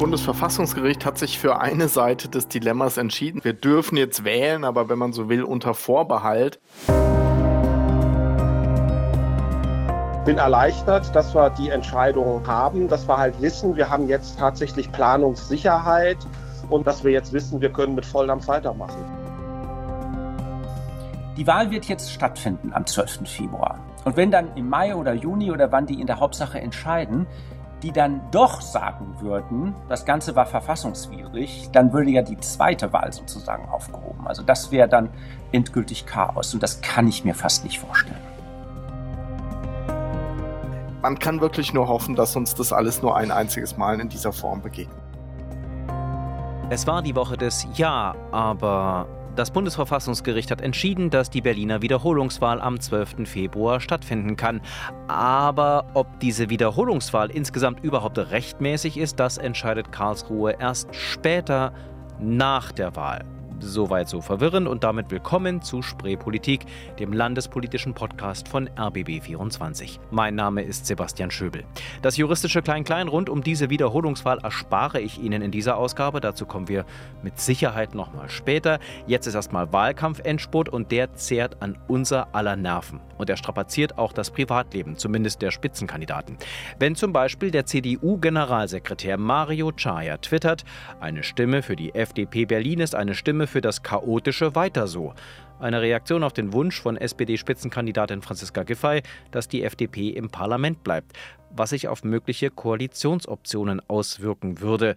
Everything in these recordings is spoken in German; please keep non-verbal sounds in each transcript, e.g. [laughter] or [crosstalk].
Bundesverfassungsgericht hat sich für eine Seite des Dilemmas entschieden. Wir dürfen jetzt wählen, aber wenn man so will, unter Vorbehalt. bin erleichtert, dass wir die Entscheidung haben, dass wir halt wissen, wir haben jetzt tatsächlich Planungssicherheit und dass wir jetzt wissen, wir können mit Volldampf weitermachen. Die Wahl wird jetzt stattfinden am 12. Februar. Und wenn dann im Mai oder Juni oder wann die in der Hauptsache entscheiden, die dann doch sagen würden, das Ganze war verfassungswidrig, dann würde ja die zweite Wahl sozusagen aufgehoben. Also das wäre dann endgültig Chaos und das kann ich mir fast nicht vorstellen. Man kann wirklich nur hoffen, dass uns das alles nur ein einziges Mal in dieser Form begegnet. Es war die Woche des Ja, aber das Bundesverfassungsgericht hat entschieden, dass die Berliner Wiederholungswahl am 12. Februar stattfinden kann. Aber ob diese Wiederholungswahl insgesamt überhaupt rechtmäßig ist, das entscheidet Karlsruhe erst später nach der Wahl. Soweit so verwirrend und damit willkommen zu Spreepolitik, dem landespolitischen Podcast von RBB24. Mein Name ist Sebastian Schöbel. Das juristische Klein-Klein rund um diese Wiederholungswahl erspare ich Ihnen in dieser Ausgabe. Dazu kommen wir mit Sicherheit nochmal später. Jetzt ist erstmal Wahlkampf-Endspurt und der zehrt an unser aller Nerven. Und er strapaziert auch das Privatleben, zumindest der Spitzenkandidaten. Wenn zum Beispiel der CDU-Generalsekretär Mario Chaya twittert, eine Stimme für die FDP Berlin ist eine Stimme für das chaotische Weiter so. Eine Reaktion auf den Wunsch von SPD-Spitzenkandidatin Franziska Giffey, dass die FDP im Parlament bleibt, was sich auf mögliche Koalitionsoptionen auswirken würde.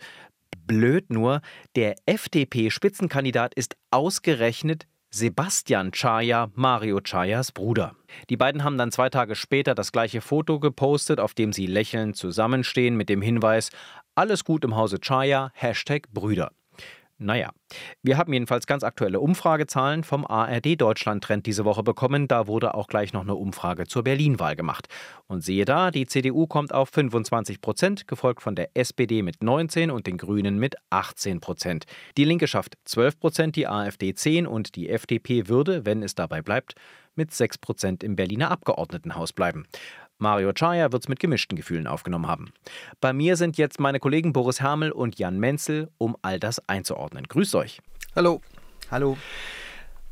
Blöd nur, der FDP-Spitzenkandidat ist ausgerechnet Sebastian Chaya, Mario Chayas Bruder. Die beiden haben dann zwei Tage später das gleiche Foto gepostet, auf dem sie lächelnd zusammenstehen mit dem Hinweis Alles gut im Hause Chaya, Hashtag Brüder. Naja, wir haben jedenfalls ganz aktuelle Umfragezahlen vom ARD Deutschland Trend diese Woche bekommen. Da wurde auch gleich noch eine Umfrage zur Berlin-Wahl gemacht. Und siehe da, die CDU kommt auf 25 Prozent, gefolgt von der SPD mit 19 und den Grünen mit 18 Prozent. Die Linke schafft 12 Prozent, die AfD 10 und die FDP würde, wenn es dabei bleibt, mit 6 Prozent im Berliner Abgeordnetenhaus bleiben. Mario Chaya wird es mit gemischten Gefühlen aufgenommen haben. Bei mir sind jetzt meine Kollegen Boris Hermel und Jan Menzel, um all das einzuordnen. Grüßt euch. Hallo. Hallo.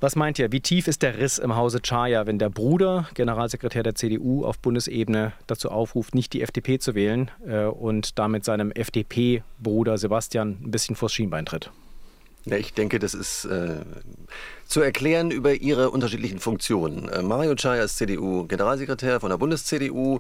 Was meint ihr, wie tief ist der Riss im Hause Chaya, wenn der Bruder, Generalsekretär der CDU auf Bundesebene, dazu aufruft, nicht die FDP zu wählen äh, und damit seinem FDP-Bruder Sebastian ein bisschen vors Schienbein tritt? Ja, ich denke, das ist äh, zu erklären über ihre unterschiedlichen Funktionen. Äh, Mario Chaya ist CDU-Generalsekretär von der Bundes-CDU.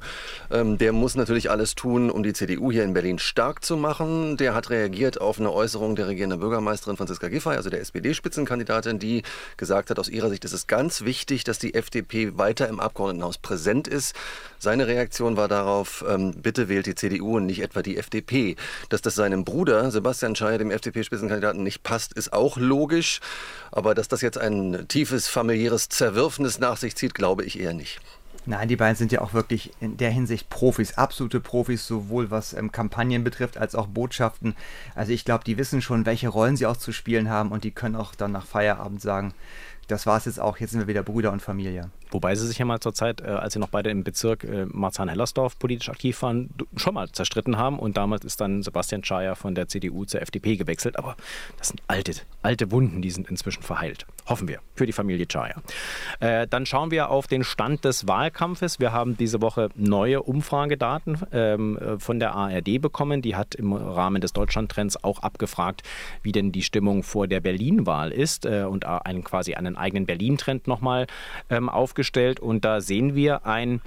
Ähm, der muss natürlich alles tun, um die CDU hier in Berlin stark zu machen. Der hat reagiert auf eine Äußerung der regierenden Bürgermeisterin Franziska Giffey, also der SPD-Spitzenkandidatin, die gesagt hat, aus ihrer Sicht ist es ganz wichtig, dass die FDP weiter im Abgeordnetenhaus präsent ist. Seine Reaktion war darauf, ähm, bitte wählt die CDU und nicht etwa die FDP. Dass das seinem Bruder Sebastian Chaya, dem FDP-Spitzenkandidaten, nicht passt, ist auch logisch. Aber dass das jetzt ein tiefes familiäres Zerwürfnis nach sich zieht, glaube ich eher nicht. Nein, die beiden sind ja auch wirklich in der Hinsicht Profis, absolute Profis, sowohl was ähm, Kampagnen betrifft als auch Botschaften. Also ich glaube, die wissen schon, welche Rollen sie auch zu spielen haben und die können auch dann nach Feierabend sagen, das war es jetzt auch, jetzt sind wir wieder Brüder und Familie. Wobei sie sich ja mal zur Zeit, äh, als sie noch beide im Bezirk äh, Marzahn-Hellersdorf politisch aktiv waren, schon mal zerstritten haben. Und damals ist dann Sebastian Schaja von der CDU zur FDP gewechselt. Aber das sind alte, alte Wunden, die sind inzwischen verheilt. Hoffen wir, für die Familie Schaja. Äh, dann schauen wir auf den Stand des Wahlkampfes. Wir haben diese Woche neue Umfragedaten ähm, äh, von der ARD bekommen. Die hat im Rahmen des Deutschlandtrends auch abgefragt, wie denn die Stimmung vor der Berlin-Wahl ist äh, und einen, quasi einen eigenen Berlin-Trend nochmal ähm, aufgestellt aufgestellt und da sehen wir ein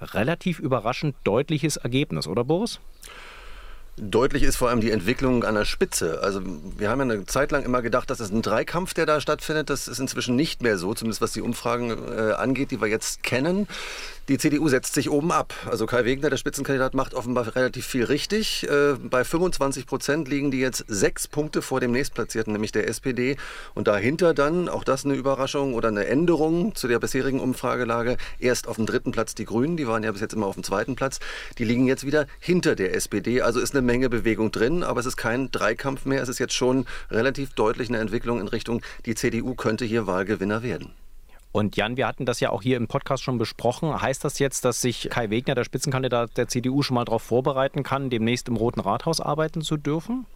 relativ überraschend deutliches Ergebnis, oder Boris? Deutlich ist vor allem die Entwicklung an der Spitze. Also wir haben ja eine Zeit lang immer gedacht, das ist ein Dreikampf, der da stattfindet. Das ist inzwischen nicht mehr so, zumindest was die Umfragen äh, angeht, die wir jetzt kennen. Die CDU setzt sich oben ab. Also Kai Wegner, der Spitzenkandidat, macht offenbar relativ viel richtig. Äh, bei 25 Prozent liegen die jetzt sechs Punkte vor dem nächstplatzierten, nämlich der SPD. Und dahinter dann, auch das eine Überraschung oder eine Änderung zu der bisherigen Umfragelage, erst auf dem dritten Platz die Grünen, die waren ja bis jetzt immer auf dem zweiten Platz. Die liegen jetzt wieder hinter der SPD. Also ist eine Menge Bewegung drin, aber es ist kein Dreikampf mehr. Es ist jetzt schon relativ deutlich eine Entwicklung in Richtung, die CDU könnte hier Wahlgewinner werden. Und Jan, wir hatten das ja auch hier im Podcast schon besprochen. Heißt das jetzt, dass sich Kai Wegner, der Spitzenkandidat der CDU, schon mal darauf vorbereiten kann, demnächst im Roten Rathaus arbeiten zu dürfen?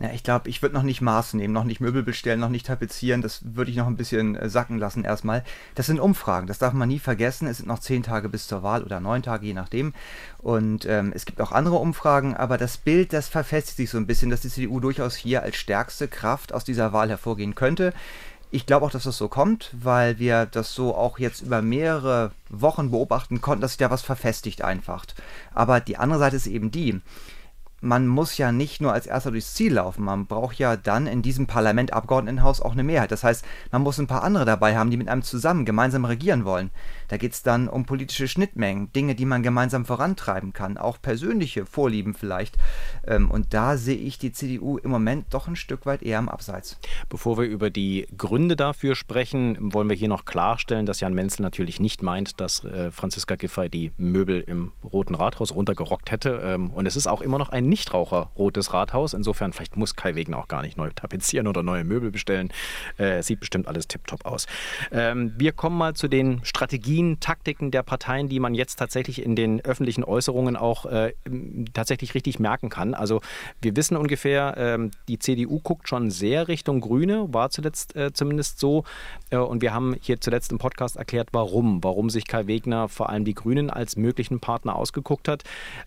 Ja, ich glaube, ich würde noch nicht Maß nehmen, noch nicht Möbel bestellen, noch nicht tapezieren. Das würde ich noch ein bisschen äh, sacken lassen erstmal. Das sind Umfragen, das darf man nie vergessen. Es sind noch zehn Tage bis zur Wahl oder neun Tage, je nachdem. Und ähm, es gibt auch andere Umfragen, aber das Bild, das verfestigt sich so ein bisschen, dass die CDU durchaus hier als stärkste Kraft aus dieser Wahl hervorgehen könnte. Ich glaube auch, dass das so kommt, weil wir das so auch jetzt über mehrere Wochen beobachten konnten, dass sich da was verfestigt einfach. Aber die andere Seite ist eben die, man muss ja nicht nur als erster durchs Ziel laufen, man braucht ja dann in diesem Parlament, Abgeordnetenhaus auch eine Mehrheit. Das heißt, man muss ein paar andere dabei haben, die mit einem zusammen gemeinsam regieren wollen. Da geht es dann um politische Schnittmengen, Dinge, die man gemeinsam vorantreiben kann, auch persönliche Vorlieben vielleicht. Ähm, und da sehe ich die CDU im Moment doch ein Stück weit eher am Abseits. Bevor wir über die Gründe dafür sprechen, wollen wir hier noch klarstellen, dass Jan Menzel natürlich nicht meint, dass äh, Franziska Giffey die Möbel im Roten Rathaus runtergerockt hätte. Ähm, und es ist auch immer noch ein Nichtraucher Rotes Rathaus. Insofern, vielleicht muss Kai Wegner auch gar nicht neu tapezieren oder neue Möbel bestellen. Äh, sieht bestimmt alles tiptop aus. Ähm, wir kommen mal zu den Strategien Taktiken der Parteien, die man jetzt tatsächlich in den öffentlichen Äußerungen auch äh, tatsächlich richtig merken kann. Also wir wissen ungefähr, äh, die CDU guckt schon sehr Richtung Grüne, war zuletzt äh, zumindest so. Äh, und wir haben hier zuletzt im Podcast erklärt, warum. Warum sich Kai Wegner vor allem die Grünen als möglichen Partner ausgeguckt hat.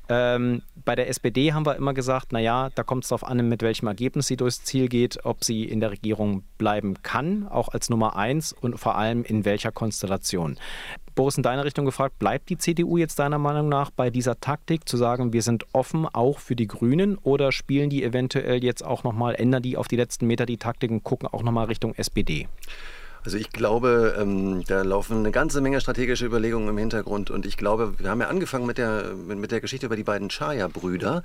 Ähm, bei der SPD haben wir immer gesagt, naja, da kommt es darauf an, mit welchem Ergebnis sie durchs Ziel geht, ob sie in der Regierung bleiben kann, auch als Nummer eins und vor allem in welcher Konstellation. Boris, in deine Richtung gefragt, bleibt die CDU jetzt deiner Meinung nach bei dieser Taktik zu sagen, wir sind offen auch für die Grünen oder spielen die eventuell jetzt auch nochmal, ändern die auf die letzten Meter die Taktik und gucken auch nochmal Richtung SPD? Also ich glaube, ähm, da laufen eine ganze Menge strategische Überlegungen im Hintergrund und ich glaube, wir haben ja angefangen mit der, mit der Geschichte über die beiden Chaya-Brüder.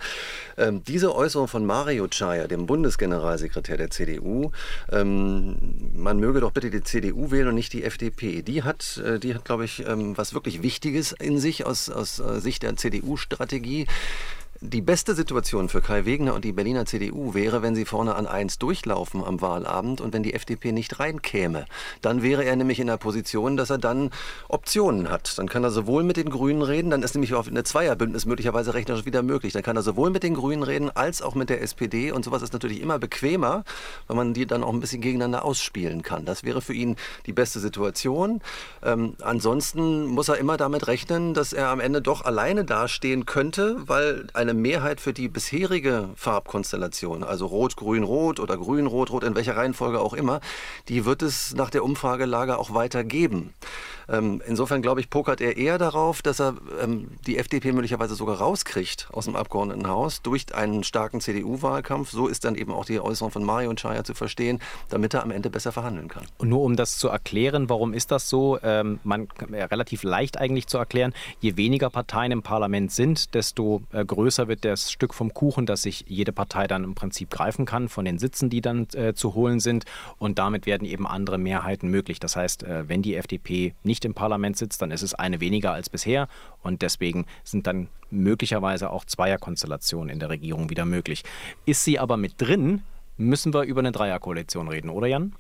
Ähm, diese Äußerung von Mario Chaya, dem Bundesgeneralsekretär der CDU, ähm, man möge doch bitte die CDU wählen und nicht die FDP. Die hat, äh, die hat glaube ich, ähm, was wirklich Wichtiges in sich aus, aus äh, Sicht der CDU-Strategie. Die beste Situation für Kai Wegner und die Berliner CDU wäre, wenn sie vorne an eins durchlaufen am Wahlabend und wenn die FDP nicht reinkäme. Dann wäre er nämlich in der Position, dass er dann Optionen hat. Dann kann er sowohl mit den Grünen reden, dann ist nämlich auch eine Zweierbündnis möglicherweise rechnerisch wieder möglich. Dann kann er sowohl mit den Grünen reden als auch mit der SPD und sowas ist natürlich immer bequemer, weil man die dann auch ein bisschen gegeneinander ausspielen kann. Das wäre für ihn die beste Situation. Ähm, ansonsten muss er immer damit rechnen, dass er am Ende doch alleine dastehen könnte, weil eine eine Mehrheit für die bisherige Farbkonstellation, also Rot, Grün, Rot oder Grün, Rot, Rot, in welcher Reihenfolge auch immer, die wird es nach der Umfragelage auch weiter geben. Ähm, insofern glaube ich, pokert er eher darauf, dass er ähm, die FDP möglicherweise sogar rauskriegt aus dem Abgeordnetenhaus durch einen starken CDU-Wahlkampf. So ist dann eben auch die Äußerung von Mario Chaya zu verstehen, damit er am Ende besser verhandeln kann. Und nur um das zu erklären, warum ist das so? Ähm, man ja, relativ leicht eigentlich zu erklären. Je weniger Parteien im Parlament sind, desto äh, größer wird das Stück vom Kuchen, das sich jede Partei dann im Prinzip greifen kann von den Sitzen, die dann äh, zu holen sind. Und damit werden eben andere Mehrheiten möglich. Das heißt, äh, wenn die FDP nicht im Parlament sitzt, dann ist es eine weniger als bisher und deswegen sind dann möglicherweise auch Zweierkonstellationen in der Regierung wieder möglich. Ist sie aber mit drin, müssen wir über eine Dreierkoalition reden, oder Jan?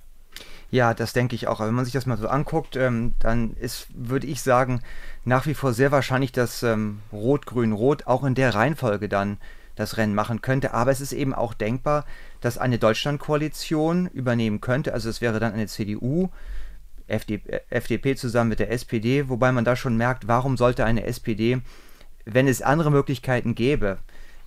Ja, das denke ich auch. Aber wenn man sich das mal so anguckt, ähm, dann ist, würde ich sagen, nach wie vor sehr wahrscheinlich, dass ähm, Rot-Grün-Rot auch in der Reihenfolge dann das Rennen machen könnte. Aber es ist eben auch denkbar, dass eine Deutschlandkoalition übernehmen könnte. Also es wäre dann eine CDU, FDP zusammen mit der SPD, wobei man da schon merkt, warum sollte eine SPD, wenn es andere Möglichkeiten gäbe,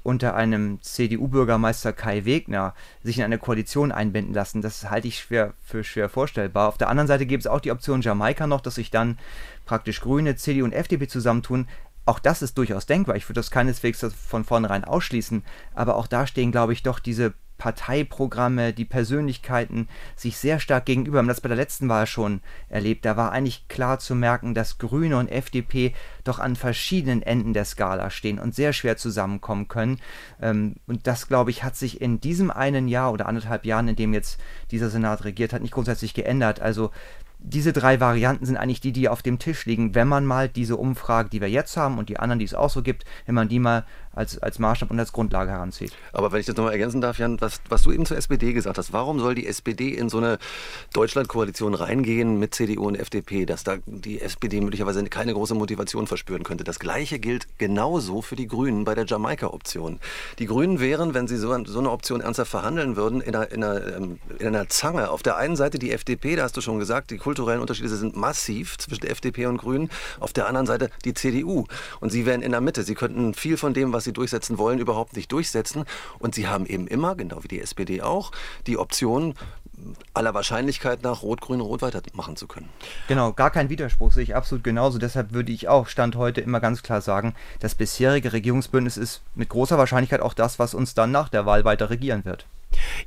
unter einem CDU-Bürgermeister Kai Wegner sich in eine Koalition einbinden lassen. Das halte ich schwer für schwer vorstellbar. Auf der anderen Seite gibt es auch die Option Jamaika noch, dass sich dann praktisch Grüne, CDU und FDP zusammentun. Auch das ist durchaus denkbar. Ich würde das keineswegs von vornherein ausschließen. Aber auch da stehen, glaube ich, doch diese Parteiprogramme, die Persönlichkeiten sich sehr stark gegenüber. Wir haben das bei der letzten Wahl schon erlebt. Da war eigentlich klar zu merken, dass Grüne und FDP doch an verschiedenen Enden der Skala stehen und sehr schwer zusammenkommen können. Ähm, und das, glaube ich, hat sich in diesem einen Jahr oder anderthalb Jahren, in dem jetzt dieser Senat regiert hat, nicht grundsätzlich geändert. Also diese drei Varianten sind eigentlich die, die auf dem Tisch liegen. Wenn man mal diese Umfrage, die wir jetzt haben und die anderen, die es auch so gibt, wenn man die mal als, als Maßstab und als Grundlage heranzieht. Aber wenn ich das nochmal ergänzen darf, Jan, was, was du eben zur SPD gesagt hast, warum soll die SPD in so eine Deutschlandkoalition reingehen mit CDU und FDP, dass da die SPD möglicherweise keine große Motivation verspüren könnte? Das Gleiche gilt genauso für die Grünen bei der Jamaika-Option. Die Grünen wären, wenn sie so, so eine Option ernsthaft verhandeln würden, in einer, in, einer, ähm, in einer Zange. Auf der einen Seite die FDP, da hast du schon gesagt, die kulturellen Unterschiede sind massiv zwischen FDP und Grünen. Auf der anderen Seite die CDU. Und sie wären in der Mitte. Sie könnten viel von dem, was sie durchsetzen wollen, überhaupt nicht durchsetzen. Und sie haben eben immer, genau wie die SPD auch, die Option, aller Wahrscheinlichkeit nach Rot-Grün-Rot weitermachen zu können. Genau, gar kein Widerspruch, sehe ich absolut genauso. Deshalb würde ich auch Stand heute immer ganz klar sagen, das bisherige Regierungsbündnis ist mit großer Wahrscheinlichkeit auch das, was uns dann nach der Wahl weiter regieren wird.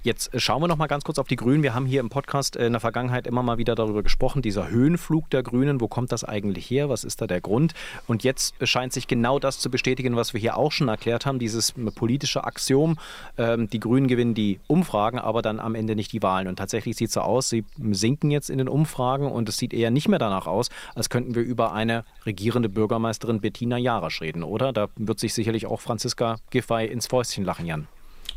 Jetzt äh, schauen wir noch mal ganz kurz auf die Grünen. Wir haben hier im Podcast äh, in der Vergangenheit immer mal wieder darüber gesprochen, dieser Höhenflug der Grünen, wo kommt das eigentlich her? Was ist da der Grund? Und jetzt scheint sich genau das zu bestätigen, was wir hier auch schon erklärt haben, dieses politische Axiom, ähm, die Grünen gewinnen die Umfragen, aber dann am Ende nicht die Wahlen. Und tatsächlich sieht es so aus, sie sinken jetzt in den Umfragen und es sieht eher nicht mehr danach aus, als könnten wir über eine regierende Bürgermeisterin Bettina Jarasch reden, oder? Da wird sich sicherlich auch Franziska Giffey ins Fäustchen lachen, Jan.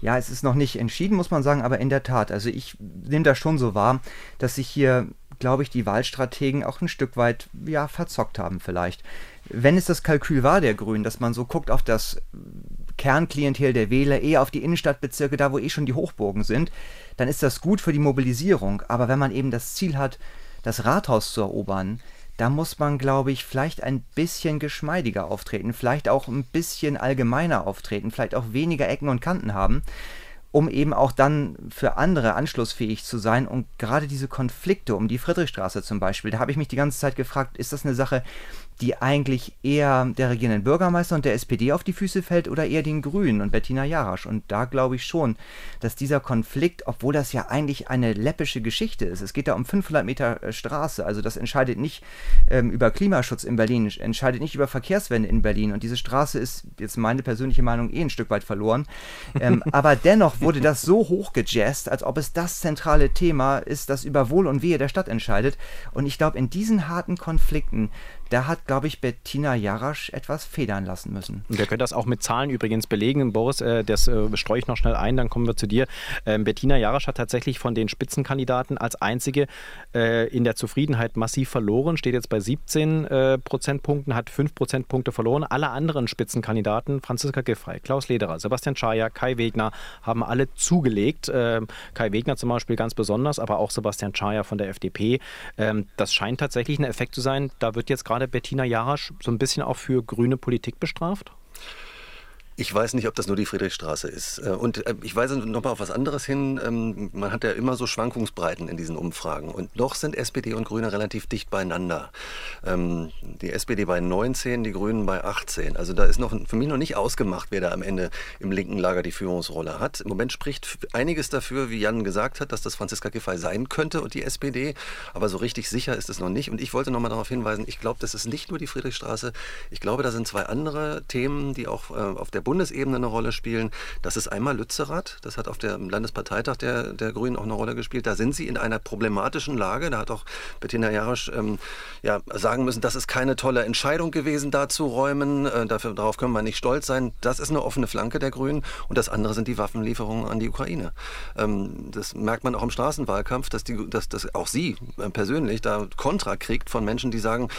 Ja, es ist noch nicht entschieden, muss man sagen, aber in der Tat. Also ich nehme das schon so wahr, dass sich hier, glaube ich, die Wahlstrategen auch ein Stück weit ja, verzockt haben vielleicht. Wenn es das Kalkül war der Grünen, dass man so guckt auf das Kernklientel der Wähler, eher auf die Innenstadtbezirke, da wo eh schon die Hochburgen sind, dann ist das gut für die Mobilisierung. Aber wenn man eben das Ziel hat, das Rathaus zu erobern, da muss man, glaube ich, vielleicht ein bisschen geschmeidiger auftreten, vielleicht auch ein bisschen allgemeiner auftreten, vielleicht auch weniger Ecken und Kanten haben, um eben auch dann für andere anschlussfähig zu sein. Und gerade diese Konflikte um die Friedrichstraße zum Beispiel, da habe ich mich die ganze Zeit gefragt, ist das eine Sache, die eigentlich eher der regierenden Bürgermeister und der SPD auf die Füße fällt oder eher den Grünen und Bettina Jarasch. Und da glaube ich schon, dass dieser Konflikt, obwohl das ja eigentlich eine läppische Geschichte ist, es geht da um 500 Meter äh, Straße, also das entscheidet nicht ähm, über Klimaschutz in Berlin, entscheidet nicht über Verkehrswende in Berlin. Und diese Straße ist jetzt meine persönliche Meinung eh ein Stück weit verloren. Ähm, [laughs] aber dennoch wurde das so hochgejazzt, als ob es das zentrale Thema ist, das über Wohl und Wehe der Stadt entscheidet. Und ich glaube, in diesen harten Konflikten da hat, glaube ich, Bettina Jarasch etwas federn lassen müssen. Und wir können das auch mit Zahlen übrigens belegen. Boris, äh, das äh, streue ich noch schnell ein, dann kommen wir zu dir. Ähm, Bettina Jarasch hat tatsächlich von den Spitzenkandidaten als einzige äh, in der Zufriedenheit massiv verloren, steht jetzt bei 17 äh, Prozentpunkten, hat 5 Prozentpunkte verloren. Alle anderen Spitzenkandidaten, Franziska Giffey, Klaus Lederer, Sebastian Schaja, Kai Wegner, haben alle zugelegt. Ähm, Kai Wegner zum Beispiel ganz besonders, aber auch Sebastian Schaja von der FDP. Ähm, das scheint tatsächlich ein Effekt zu sein. Da wird jetzt gerade gerade Bettina Jarasch so ein bisschen auch für grüne Politik bestraft? Ich weiß nicht, ob das nur die Friedrichstraße ist. Äh, und äh, ich weise noch mal auf was anderes hin. Ähm, man hat ja immer so Schwankungsbreiten in diesen Umfragen. Und noch sind SPD und Grüne relativ dicht beieinander. Ähm, die SPD bei 19, die Grünen bei 18. Also da ist noch für mich noch nicht ausgemacht, wer da am Ende im linken Lager die Führungsrolle hat. Im Moment spricht einiges dafür, wie Jan gesagt hat, dass das Franziska Giffey sein könnte und die SPD. Aber so richtig sicher ist es noch nicht. Und ich wollte noch mal darauf hinweisen, ich glaube, das ist nicht nur die Friedrichstraße. Ich glaube, da sind zwei andere Themen, die auch äh, auf der Bundesebene eine Rolle spielen. Das ist einmal Lützerath, das hat auf dem Landesparteitag der, der Grünen auch eine Rolle gespielt. Da sind sie in einer problematischen Lage. Da hat auch Bettina Jarasch ähm, ja, sagen müssen, das ist keine tolle Entscheidung gewesen, da zu räumen. Äh, dafür, darauf können wir nicht stolz sein. Das ist eine offene Flanke der Grünen. Und das andere sind die Waffenlieferungen an die Ukraine. Ähm, das merkt man auch im Straßenwahlkampf, dass, die, dass, dass auch sie äh, persönlich da Kontra kriegt von Menschen, die sagen,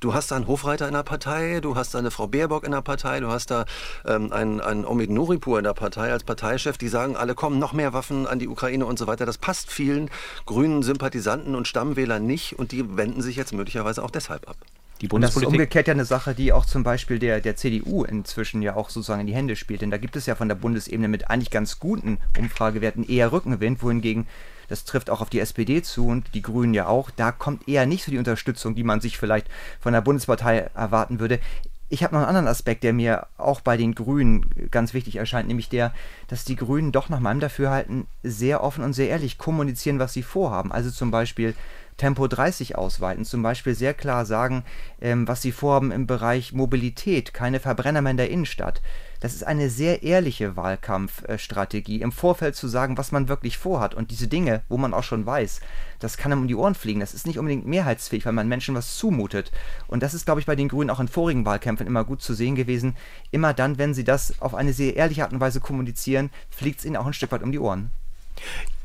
du hast da einen Hofreiter in der Partei, du hast da eine Frau Baerbock in der Partei, du hast da ähm, einen, einen Omid Nuripur in der Partei als Parteichef, die sagen, alle kommen noch mehr Waffen an die Ukraine und so weiter. Das passt vielen grünen Sympathisanten und Stammwählern nicht und die wenden sich jetzt möglicherweise auch deshalb ab. Die und das ist umgekehrt ja eine Sache, die auch zum Beispiel der, der CDU inzwischen ja auch sozusagen in die Hände spielt. Denn da gibt es ja von der Bundesebene mit eigentlich ganz guten Umfragewerten eher Rückenwind, wohingegen das trifft auch auf die SPD zu und die Grünen ja auch. Da kommt eher nicht so die Unterstützung, die man sich vielleicht von der Bundespartei erwarten würde. Ich habe noch einen anderen Aspekt, der mir auch bei den Grünen ganz wichtig erscheint, nämlich der, dass die Grünen doch nach meinem Dafürhalten sehr offen und sehr ehrlich kommunizieren, was sie vorhaben. Also zum Beispiel Tempo 30 ausweiten, zum Beispiel sehr klar sagen, ähm, was sie vorhaben im Bereich Mobilität, keine Verbrenner mehr in der Innenstadt das ist eine sehr ehrliche Wahlkampfstrategie, im Vorfeld zu sagen, was man wirklich vorhat. Und diese Dinge, wo man auch schon weiß, das kann einem um die Ohren fliegen. Das ist nicht unbedingt mehrheitsfähig, weil man Menschen was zumutet. Und das ist, glaube ich, bei den Grünen auch in vorigen Wahlkämpfen immer gut zu sehen gewesen. Immer dann, wenn sie das auf eine sehr ehrliche Art und Weise kommunizieren, fliegt es ihnen auch ein Stück weit um die Ohren.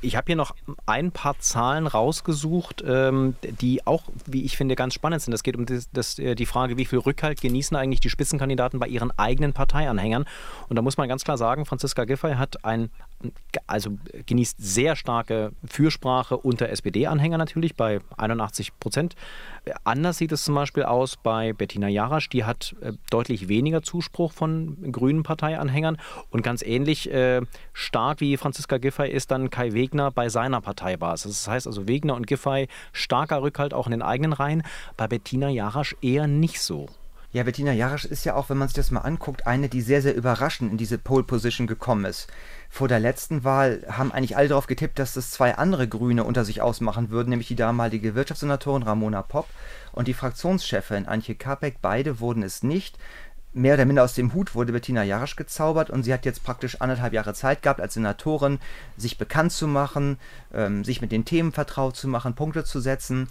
Ich habe hier noch ein paar Zahlen rausgesucht, ähm, die auch, wie ich finde, ganz spannend sind. Es geht um das, das, äh, die Frage, wie viel Rückhalt genießen eigentlich die Spitzenkandidaten bei ihren eigenen Parteianhängern. Und da muss man ganz klar sagen, Franziska Giffey hat ein, also genießt sehr starke Fürsprache unter SPD-Anhängern natürlich bei 81 Prozent. Anders sieht es zum Beispiel aus bei Bettina Jarasch. Die hat äh, deutlich weniger Zuspruch von grünen Parteianhängern. Und ganz ähnlich äh, stark wie Franziska Giffey ist dann Kai Wegner bei seiner Parteibasis. Das heißt also Wegner und Giffey starker Rückhalt auch in den eigenen Reihen. Bei Bettina Jarasch eher nicht so. Ja, Bettina Jarasch ist ja auch, wenn man sich das mal anguckt, eine, die sehr, sehr überraschend in diese Pole Position gekommen ist. Vor der letzten Wahl haben eigentlich alle darauf getippt, dass das zwei andere Grüne unter sich ausmachen würden, nämlich die damalige Wirtschaftssenatorin Ramona Popp und die Fraktionschefin Antje Kapek. Beide wurden es nicht. Mehr oder minder aus dem Hut wurde Bettina Jarasch gezaubert und sie hat jetzt praktisch anderthalb Jahre Zeit gehabt, als Senatorin sich bekannt zu machen, ähm, sich mit den Themen vertraut zu machen, Punkte zu setzen.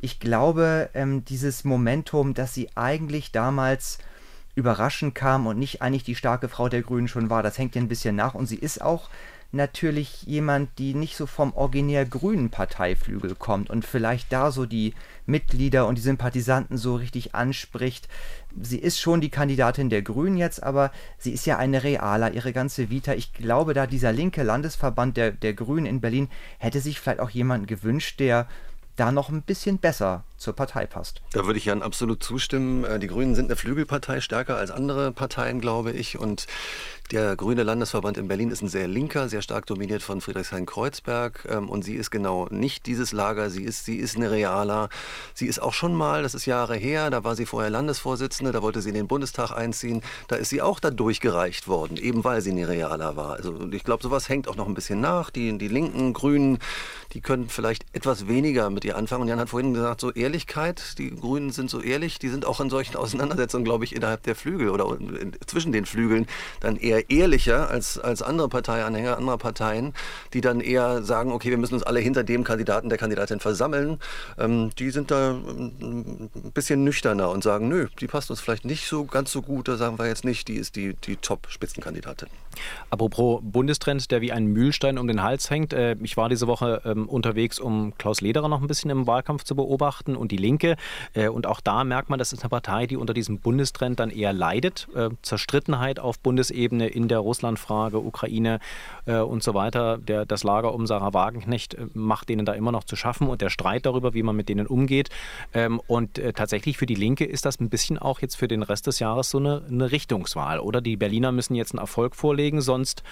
Ich glaube, ähm, dieses Momentum, dass sie eigentlich damals überraschend kam und nicht eigentlich die starke Frau der Grünen schon war, das hängt ihr ein bisschen nach und sie ist auch natürlich jemand, die nicht so vom originär grünen Parteiflügel kommt und vielleicht da so die Mitglieder und die Sympathisanten so richtig anspricht. Sie ist schon die Kandidatin der Grünen jetzt, aber sie ist ja eine Realer, ihre ganze Vita. Ich glaube, da dieser linke Landesverband der, der Grünen in Berlin hätte sich vielleicht auch jemanden gewünscht, der da noch ein bisschen besser zur Partei passt. Da würde ich Jan absolut zustimmen. Äh, die Grünen sind eine Flügelpartei, stärker als andere Parteien, glaube ich. Und der Grüne Landesverband in Berlin ist ein sehr linker, sehr stark dominiert von Friedrichshain-Kreuzberg. Ähm, und sie ist genau nicht dieses Lager. Sie ist, sie ist eine Realer. Sie ist auch schon mal, das ist Jahre her, da war sie vorher Landesvorsitzende, da wollte sie in den Bundestag einziehen. Da ist sie auch da durchgereicht worden, eben weil sie eine Realer war. Also ich glaube, sowas hängt auch noch ein bisschen nach. Die, die linken Grünen, die können vielleicht etwas weniger mit ihr anfangen. Und Jan hat vorhin gesagt, so Ehrlichkeit, die Grünen sind so ehrlich, die sind auch in solchen Auseinandersetzungen, glaube ich, innerhalb der Flügel oder zwischen den Flügeln dann eher ehrlicher als, als andere Parteianhänger anderer Parteien, die dann eher sagen, okay, wir müssen uns alle hinter dem Kandidaten, der Kandidatin versammeln. Ähm, die sind da ähm, ein bisschen nüchterner und sagen, nö, die passt uns vielleicht nicht so ganz so gut, da sagen wir jetzt nicht, die ist die, die Top-Spitzenkandidatin. Apropos Bundestrend, der wie ein Mühlstein um den Hals hängt. Äh, ich war diese Woche ähm, unterwegs, um Klaus Lederer noch ein bisschen im Wahlkampf zu beobachten und die Linke. Äh, und auch da merkt man, das ist eine Partei, die unter diesem Bundestrend dann eher leidet. Äh, Zerstrittenheit auf Bundesebene in der Russlandfrage, Ukraine und so weiter. Der, das Lager um Sarah Wagenknecht macht denen da immer noch zu schaffen und der Streit darüber, wie man mit denen umgeht. Ähm, und tatsächlich für die Linke ist das ein bisschen auch jetzt für den Rest des Jahres so eine, eine Richtungswahl, oder? Die Berliner müssen jetzt einen Erfolg vorlegen vorlegen, sonst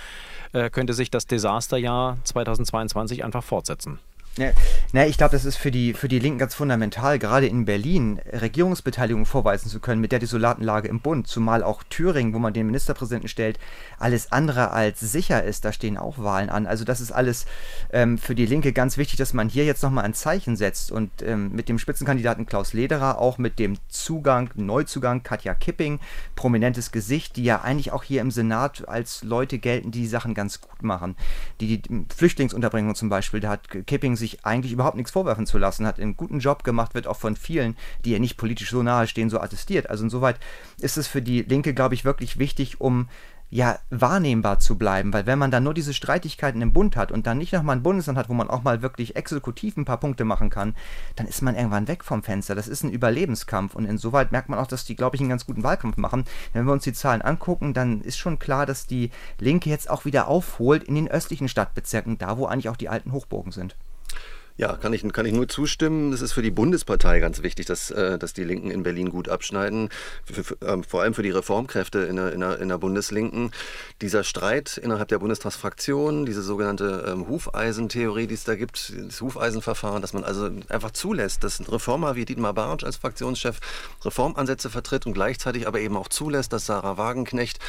äh, könnte sich das Desasterjahr 2022 einfach fortsetzen. Ja, na, ich glaube, das ist für die, für die Linken ganz fundamental, gerade in Berlin Regierungsbeteiligung vorweisen zu können mit der desolaten Lage im Bund, zumal auch Thüringen, wo man den Ministerpräsidenten stellt, alles andere als sicher ist. Da stehen auch Wahlen an. Also das ist alles ähm, für die Linke ganz wichtig, dass man hier jetzt nochmal ein Zeichen setzt und ähm, mit dem Spitzenkandidaten Klaus Lederer, auch mit dem Zugang, Neuzugang Katja Kipping, prominentes Gesicht, die ja eigentlich auch hier im Senat als Leute gelten, die die Sachen ganz gut machen. Die, die Flüchtlingsunterbringung zum Beispiel, da hat Kipping sich sich eigentlich überhaupt nichts vorwerfen zu lassen, hat einen guten Job gemacht, wird auch von vielen, die ja nicht politisch so nahe stehen, so attestiert. Also insoweit ist es für die Linke, glaube ich, wirklich wichtig, um ja, wahrnehmbar zu bleiben, weil wenn man dann nur diese Streitigkeiten im Bund hat und dann nicht nochmal ein Bundesland hat, wo man auch mal wirklich exekutiv ein paar Punkte machen kann, dann ist man irgendwann weg vom Fenster. Das ist ein Überlebenskampf und insoweit merkt man auch, dass die, glaube ich, einen ganz guten Wahlkampf machen. Wenn wir uns die Zahlen angucken, dann ist schon klar, dass die Linke jetzt auch wieder aufholt in den östlichen Stadtbezirken, da wo eigentlich auch die alten Hochburgen sind. Ja, kann ich, kann ich nur zustimmen. Es ist für die Bundespartei ganz wichtig, dass, äh, dass die Linken in Berlin gut abschneiden. Für, für, ähm, vor allem für die Reformkräfte in der, in, der, in der Bundeslinken. Dieser Streit innerhalb der Bundestagsfraktion, diese sogenannte ähm, Hufeisentheorie, die es da gibt, das Hufeisenverfahren, dass man also einfach zulässt, dass ein Reformer wie Dietmar Bartsch als Fraktionschef Reformansätze vertritt und gleichzeitig aber eben auch zulässt, dass Sarah Wagenknecht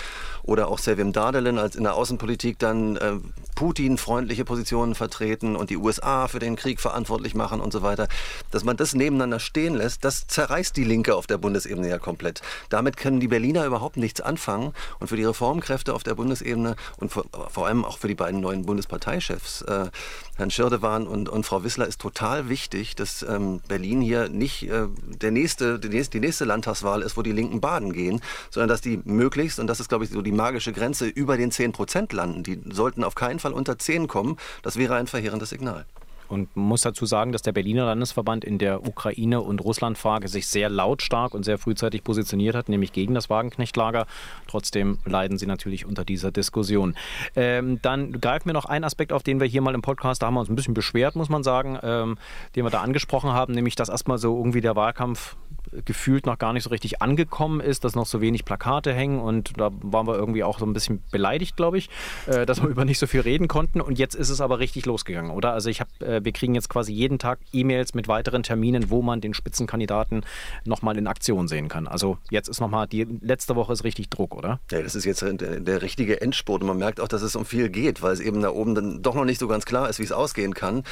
oder auch Sevim Dardelen als in der Außenpolitik dann äh, Putin-freundliche Positionen vertreten und die USA für den Krieg verantwortlich machen und so weiter, dass man das nebeneinander stehen lässt, das zerreißt die Linke auf der Bundesebene ja komplett. Damit können die Berliner überhaupt nichts anfangen und für die Reformkräfte auf der Bundesebene und vor, vor allem auch für die beiden neuen Bundesparteichefs, äh, Herrn Schirdewan und, und Frau Wissler, ist total wichtig, dass ähm, Berlin hier nicht äh, der nächste, die nächste, die nächste Landtagswahl ist, wo die Linken baden gehen, sondern dass die möglichst, und das ist, glaube ich, so die magische Grenze, über den 10 Prozent landen. Die sollten auf keinen Fall unter 10 kommen. Das wäre ein verheerendes Signal. Und man muss dazu sagen, dass der Berliner Landesverband in der Ukraine- und Russlandfrage sich sehr lautstark und sehr frühzeitig positioniert hat, nämlich gegen das Wagenknechtlager. Trotzdem leiden sie natürlich unter dieser Diskussion. Ähm, dann greifen wir noch einen Aspekt auf, den wir hier mal im Podcast, da haben wir uns ein bisschen beschwert, muss man sagen, ähm, den wir da angesprochen haben, nämlich dass erstmal so irgendwie der Wahlkampf gefühlt noch gar nicht so richtig angekommen ist, dass noch so wenig Plakate hängen und da waren wir irgendwie auch so ein bisschen beleidigt, glaube ich, äh, dass wir [laughs] über nicht so viel reden konnten und jetzt ist es aber richtig losgegangen, oder? Also ich habe, äh, wir kriegen jetzt quasi jeden Tag E-Mails mit weiteren Terminen, wo man den Spitzenkandidaten nochmal in Aktion sehen kann. Also jetzt ist nochmal, die letzte Woche ist richtig Druck, oder? Ja, das ist jetzt der, der richtige Endspurt und man merkt auch, dass es um viel geht, weil es eben da oben dann doch noch nicht so ganz klar ist, wie es ausgehen kann.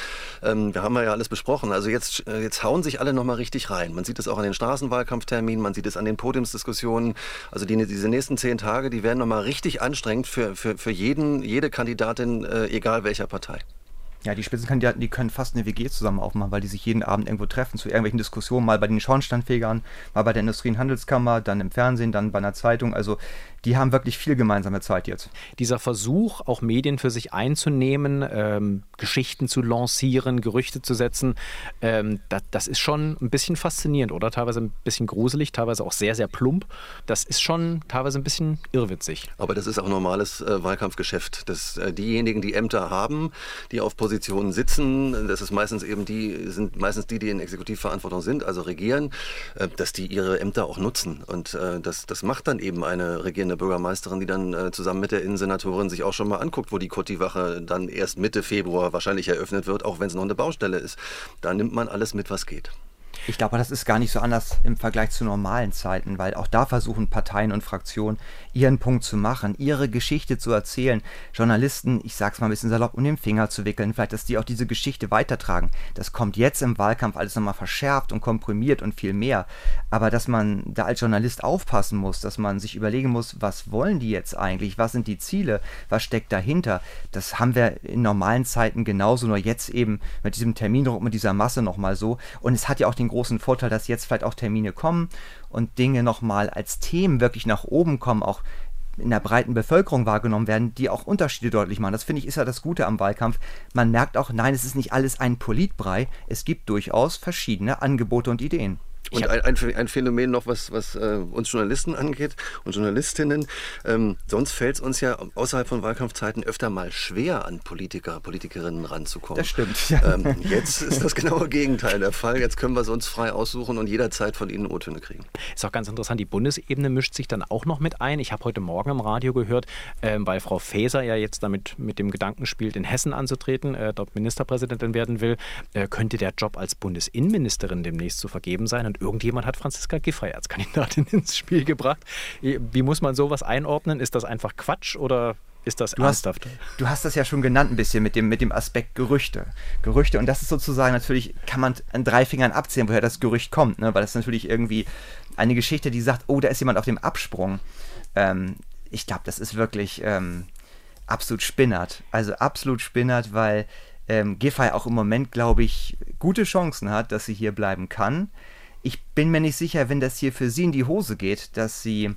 Ähm, wir haben ja alles besprochen. Also jetzt, äh, jetzt hauen sich alle nochmal richtig rein. Man sieht es auch an den Straßen Straßenwahlkampftermin, man sieht es an den Podiumsdiskussionen. Also die, diese nächsten zehn Tage, die werden nochmal richtig anstrengend für, für, für jeden, jede Kandidatin, äh, egal welcher Partei. Ja, die Spitzenkandidaten, die können fast eine WG zusammen aufmachen, weil die sich jeden Abend irgendwo treffen zu irgendwelchen Diskussionen, mal bei den Schornsteinfegern, mal bei der Industrie- und Handelskammer, dann im Fernsehen, dann bei einer Zeitung. Also die haben wirklich viel gemeinsame Zeit jetzt. Dieser Versuch, auch Medien für sich einzunehmen, ähm, Geschichten zu lancieren, Gerüchte zu setzen, ähm, das, das, ist schon ein bisschen faszinierend, oder? Teilweise ein bisschen gruselig, teilweise auch sehr, sehr plump. Das ist schon teilweise ein bisschen irrwitzig. Aber das ist auch normales äh, Wahlkampfgeschäft. Dass äh, diejenigen, die Ämter haben, die auf Positionen sitzen, das ist meistens eben die, sind meistens die, die in Exekutivverantwortung sind, also regieren, äh, dass die ihre Ämter auch nutzen. Und äh, das, das macht dann eben eine regierende Bürgermeisterin, die dann äh, zusammen mit der Innensenatorin sich auch schon mal anguckt, wo die Kotti-Wache dann erst Mitte Februar wahrscheinlich eröffnet wird, auch wenn es noch eine Baustelle ist. Da nimmt man alles mit, was geht. Ich glaube, das ist gar nicht so anders im Vergleich zu normalen Zeiten, weil auch da versuchen Parteien und Fraktionen ihren Punkt zu machen, ihre Geschichte zu erzählen, Journalisten, ich sag's mal ein bisschen salopp, um den Finger zu wickeln, vielleicht, dass die auch diese Geschichte weitertragen. Das kommt jetzt im Wahlkampf alles nochmal verschärft und komprimiert und viel mehr. Aber dass man da als Journalist aufpassen muss, dass man sich überlegen muss, was wollen die jetzt eigentlich, was sind die Ziele, was steckt dahinter, das haben wir in normalen Zeiten genauso, nur jetzt eben mit diesem Termindruck, mit dieser Masse nochmal so. Und es hat ja auch den großen Vorteil, dass jetzt vielleicht auch Termine kommen und Dinge nochmal als Themen wirklich nach oben kommen, auch in der breiten Bevölkerung wahrgenommen werden, die auch Unterschiede deutlich machen. Das finde ich ist ja das Gute am Wahlkampf. Man merkt auch, nein, es ist nicht alles ein Politbrei. Es gibt durchaus verschiedene Angebote und Ideen. Und ein, ein, ein, Phänomen noch, was, was äh, uns Journalisten angeht und Journalistinnen. Ähm, sonst fällt es uns ja außerhalb von Wahlkampfzeiten öfter mal schwer, an Politiker, Politikerinnen ranzukommen. Das stimmt. Ja. Ähm, jetzt ist das genaue Gegenteil der Fall. Jetzt können wir es uns frei aussuchen und jederzeit von Ihnen O-Töne kriegen. Ist auch ganz interessant. Die Bundesebene mischt sich dann auch noch mit ein. Ich habe heute Morgen im Radio gehört, ähm, weil Frau Faeser ja jetzt damit mit dem Gedanken spielt, in Hessen anzutreten, äh, dort Ministerpräsidentin werden will, äh, könnte der Job als Bundesinnenministerin demnächst zu vergeben sein. Und irgendjemand hat Franziska Giffey als Kandidatin [laughs] ins Spiel gebracht. Wie muss man sowas einordnen? Ist das einfach Quatsch oder ist das du ernsthaft? Hast, du hast das ja schon genannt ein bisschen mit dem, mit dem Aspekt Gerüchte. Gerüchte und das ist sozusagen natürlich, kann man an drei Fingern abzählen, woher das Gerücht kommt, ne? weil das ist natürlich irgendwie eine Geschichte, die sagt, oh, da ist jemand auf dem Absprung. Ähm, ich glaube, das ist wirklich ähm, absolut spinnert. Also absolut spinnert, weil ähm, Giffey auch im Moment, glaube ich, gute Chancen hat, dass sie hier bleiben kann. Ich bin mir nicht sicher, wenn das hier für sie in die Hose geht, dass sie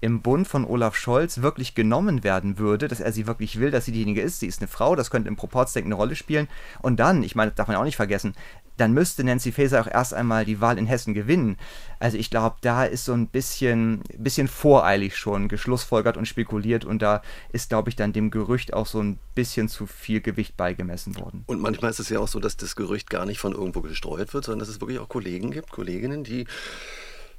im Bund von Olaf Scholz wirklich genommen werden würde, dass er sie wirklich will, dass sie diejenige ist. Sie ist eine Frau, das könnte im Proporzdenken eine Rolle spielen. Und dann, ich meine, das darf man auch nicht vergessen, dann müsste Nancy Faeser auch erst einmal die Wahl in Hessen gewinnen. Also ich glaube, da ist so ein bisschen, bisschen voreilig schon geschlussfolgert und spekuliert und da ist, glaube ich, dann dem Gerücht auch so ein bisschen zu viel Gewicht beigemessen worden. Und manchmal ist es ja auch so, dass das Gerücht gar nicht von irgendwo gestreut wird, sondern dass es wirklich auch Kollegen gibt, Kolleginnen, die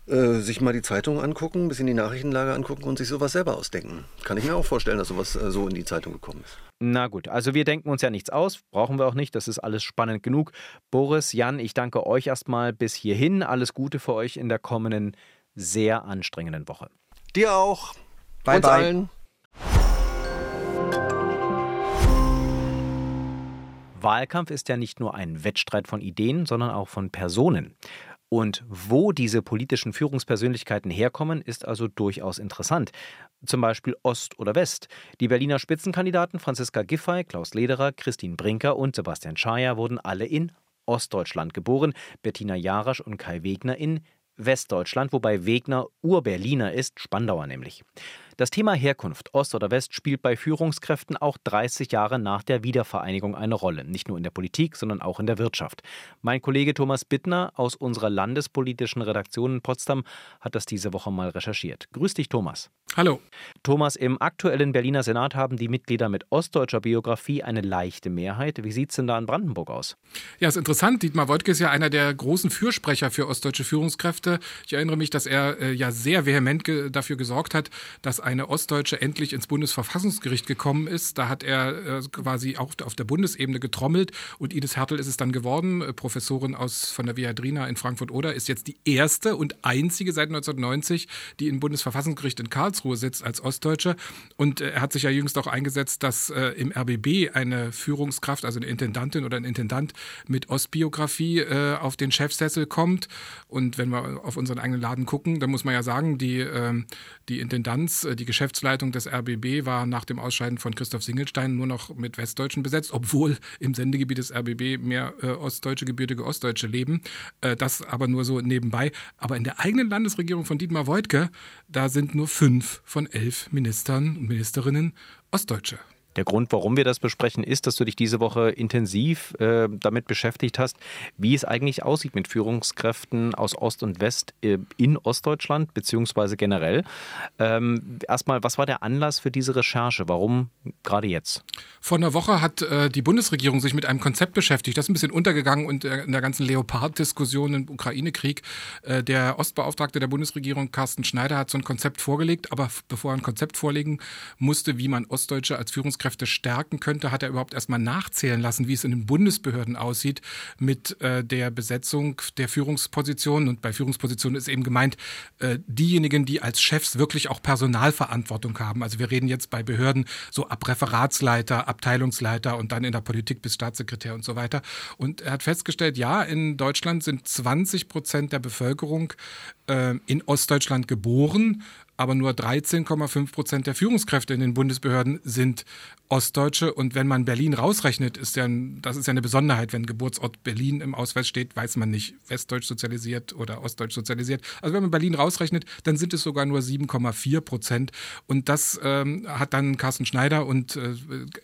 äh, sich mal die Zeitung angucken, ein bisschen die Nachrichtenlage angucken und sich sowas selber ausdenken. Kann ich mir auch vorstellen, dass sowas äh, so in die Zeitung gekommen ist. Na gut, also wir denken uns ja nichts aus, brauchen wir auch nicht, das ist alles spannend genug. Boris, Jan, ich danke euch erstmal bis hierhin. Alles Gute für euch in der kommenden sehr anstrengenden Woche. Dir auch. Bye, Uns bye. Allen. Wahlkampf ist ja nicht nur ein Wettstreit von Ideen, sondern auch von Personen. Und wo diese politischen Führungspersönlichkeiten herkommen, ist also durchaus interessant. Zum Beispiel Ost oder West. Die Berliner Spitzenkandidaten Franziska Giffey, Klaus Lederer, Christine Brinker und Sebastian Schaja wurden alle in Ostdeutschland geboren, Bettina Jarasch und Kai Wegner in Westdeutschland, wobei Wegner Urberliner ist, Spandauer nämlich. Das Thema Herkunft, Ost oder West, spielt bei Führungskräften auch 30 Jahre nach der Wiedervereinigung eine Rolle. Nicht nur in der Politik, sondern auch in der Wirtschaft. Mein Kollege Thomas Bittner aus unserer landespolitischen Redaktion in Potsdam hat das diese Woche mal recherchiert. Grüß dich, Thomas. Hallo. Thomas, im aktuellen Berliner Senat haben die Mitglieder mit ostdeutscher Biografie eine leichte Mehrheit. Wie sieht es denn da in Brandenburg aus? Ja, ist interessant. Dietmar Woidke ist ja einer der großen Fürsprecher für ostdeutsche Führungskräfte. Ich erinnere mich, dass er äh, ja sehr vehement ge dafür gesorgt hat, dass eine Ostdeutsche endlich ins Bundesverfassungsgericht gekommen ist. Da hat er äh, quasi auch auf der Bundesebene getrommelt und Ines Hertel ist es dann geworden. Äh, Professorin aus, von der Viadrina in Frankfurt-Oder ist jetzt die erste und einzige seit 1990, die im Bundesverfassungsgericht in Karlsruhe sitzt als Ostdeutsche. Und äh, er hat sich ja jüngst auch eingesetzt, dass äh, im RBB eine Führungskraft, also eine Intendantin oder ein Intendant mit Ostbiografie äh, auf den Chefsessel kommt. Und wenn wir auf unseren eigenen Laden gucken, dann muss man ja sagen, die, ähm, die Intendanz, äh, die Geschäftsleitung des RBB war nach dem Ausscheiden von Christoph Singelstein nur noch mit Westdeutschen besetzt, obwohl im Sendegebiet des RBB mehr äh, ostdeutsche, gebürtige Ostdeutsche leben. Äh, das aber nur so nebenbei. Aber in der eigenen Landesregierung von Dietmar Woidke, da sind nur fünf von elf Ministern und Ministerinnen Ostdeutsche. Der Grund, warum wir das besprechen, ist, dass du dich diese Woche intensiv äh, damit beschäftigt hast, wie es eigentlich aussieht mit Führungskräften aus Ost und West äh, in Ostdeutschland, beziehungsweise generell. Ähm, erstmal, was war der Anlass für diese Recherche? Warum gerade jetzt? Vor einer Woche hat äh, die Bundesregierung sich mit einem Konzept beschäftigt. Das ist ein bisschen untergegangen und äh, in der ganzen Leopard-Diskussion im Ukraine-Krieg. Äh, der Ostbeauftragte der Bundesregierung, Carsten Schneider, hat so ein Konzept vorgelegt, aber bevor er ein Konzept vorlegen musste, wie man Ostdeutsche als Führungskräfte Führungskräfte stärken könnte, hat er überhaupt erstmal nachzählen lassen, wie es in den Bundesbehörden aussieht mit äh, der Besetzung der Führungspositionen. Und bei Führungspositionen ist eben gemeint, äh, diejenigen, die als Chefs wirklich auch Personalverantwortung haben. Also wir reden jetzt bei Behörden so ab Referatsleiter, Abteilungsleiter und dann in der Politik bis Staatssekretär und so weiter. Und er hat festgestellt, ja, in Deutschland sind 20 Prozent der Bevölkerung äh, in Ostdeutschland geboren aber nur 13,5 Prozent der Führungskräfte in den Bundesbehörden sind Ostdeutsche. Und wenn man Berlin rausrechnet, ist ja, das ist ja eine Besonderheit. Wenn Geburtsort Berlin im Ausweis steht, weiß man nicht, westdeutsch sozialisiert oder ostdeutsch sozialisiert. Also wenn man Berlin rausrechnet, dann sind es sogar nur 7,4 Prozent. Und das ähm, hat dann Carsten Schneider und äh,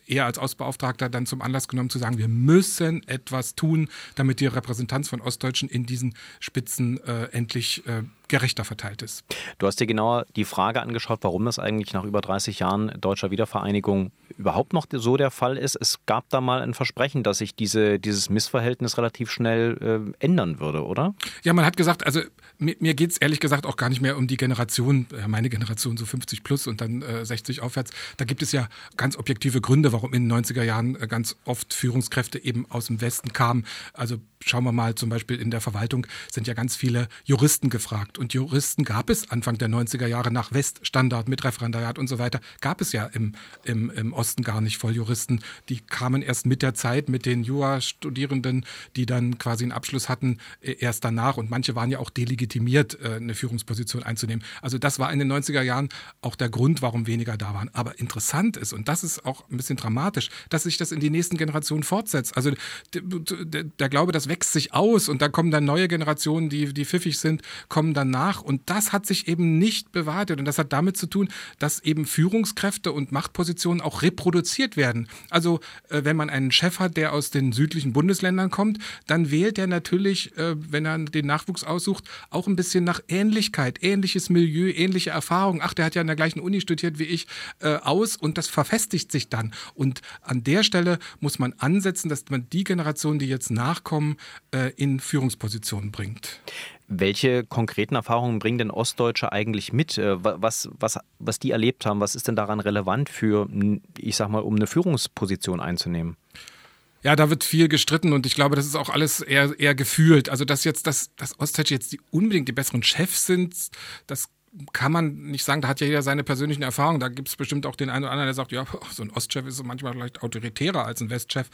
er als Ostbeauftragter dann zum Anlass genommen zu sagen, wir müssen etwas tun, damit die Repräsentanz von Ostdeutschen in diesen Spitzen äh, endlich äh, gerechter verteilt ist. Du hast dir genauer die Frage angeschaut, warum das eigentlich nach über 30 Jahren deutscher Wiedervereinigung überhaupt noch so der Fall ist. Es gab da mal ein Versprechen, dass sich diese, dieses Missverhältnis relativ schnell äh, ändern würde, oder? Ja, man hat gesagt, also mir, mir geht es ehrlich gesagt auch gar nicht mehr um die Generation, äh, meine Generation so 50 plus und dann äh, 60 aufwärts. Da gibt es ja ganz objektive Gründe, warum in den 90er Jahren äh, ganz oft Führungskräfte eben aus dem Westen kamen. Also schauen wir mal zum Beispiel in der Verwaltung sind ja ganz viele Juristen gefragt. Und Juristen gab es Anfang der 90er Jahre nach Weststandard mit Referendariat und so weiter, gab es ja im, im, im Osten gar nicht Volljuristen. Die kamen erst mit der Zeit mit den Jura-Studierenden, die dann quasi einen Abschluss hatten, äh, erst danach. Und manche waren ja auch delegitimiert, äh, eine Führungsposition einzunehmen. Also das war in den 90er Jahren auch der Grund, warum weniger da waren. Aber interessant ist, und das ist auch ein bisschen dramatisch, dass sich das in die nächsten Generationen fortsetzt. Also der, Glaube, dass wächst sich aus und da kommen dann neue Generationen, die, die pfiffig sind, kommen dann nach. Und das hat sich eben nicht bewahrheitet. Und das hat damit zu tun, dass eben Führungskräfte und Machtpositionen auch reproduziert werden. Also äh, wenn man einen Chef hat, der aus den südlichen Bundesländern kommt, dann wählt er natürlich, äh, wenn er den Nachwuchs aussucht, auch ein bisschen nach Ähnlichkeit, ähnliches Milieu, ähnliche Erfahrungen. Ach, der hat ja an der gleichen Uni studiert wie ich, äh, aus und das verfestigt sich dann. Und an der Stelle muss man ansetzen, dass man die Generation, die jetzt nachkommen, äh, in Führungspositionen bringt. Welche konkreten Erfahrungen bringen denn Ostdeutsche eigentlich mit? Äh, was, was, was die erlebt haben, was ist denn daran relevant für, ich sag mal, um eine Führungsposition einzunehmen? Ja, da wird viel gestritten und ich glaube, das ist auch alles eher, eher gefühlt. Also, dass jetzt, dass, dass Ostdeutsche jetzt die unbedingt die besseren Chefs sind, das kann man nicht sagen, da hat ja jeder seine persönlichen Erfahrungen. Da gibt es bestimmt auch den einen oder anderen, der sagt, ja, so ein Ostchef ist manchmal vielleicht autoritärer als ein Westchef.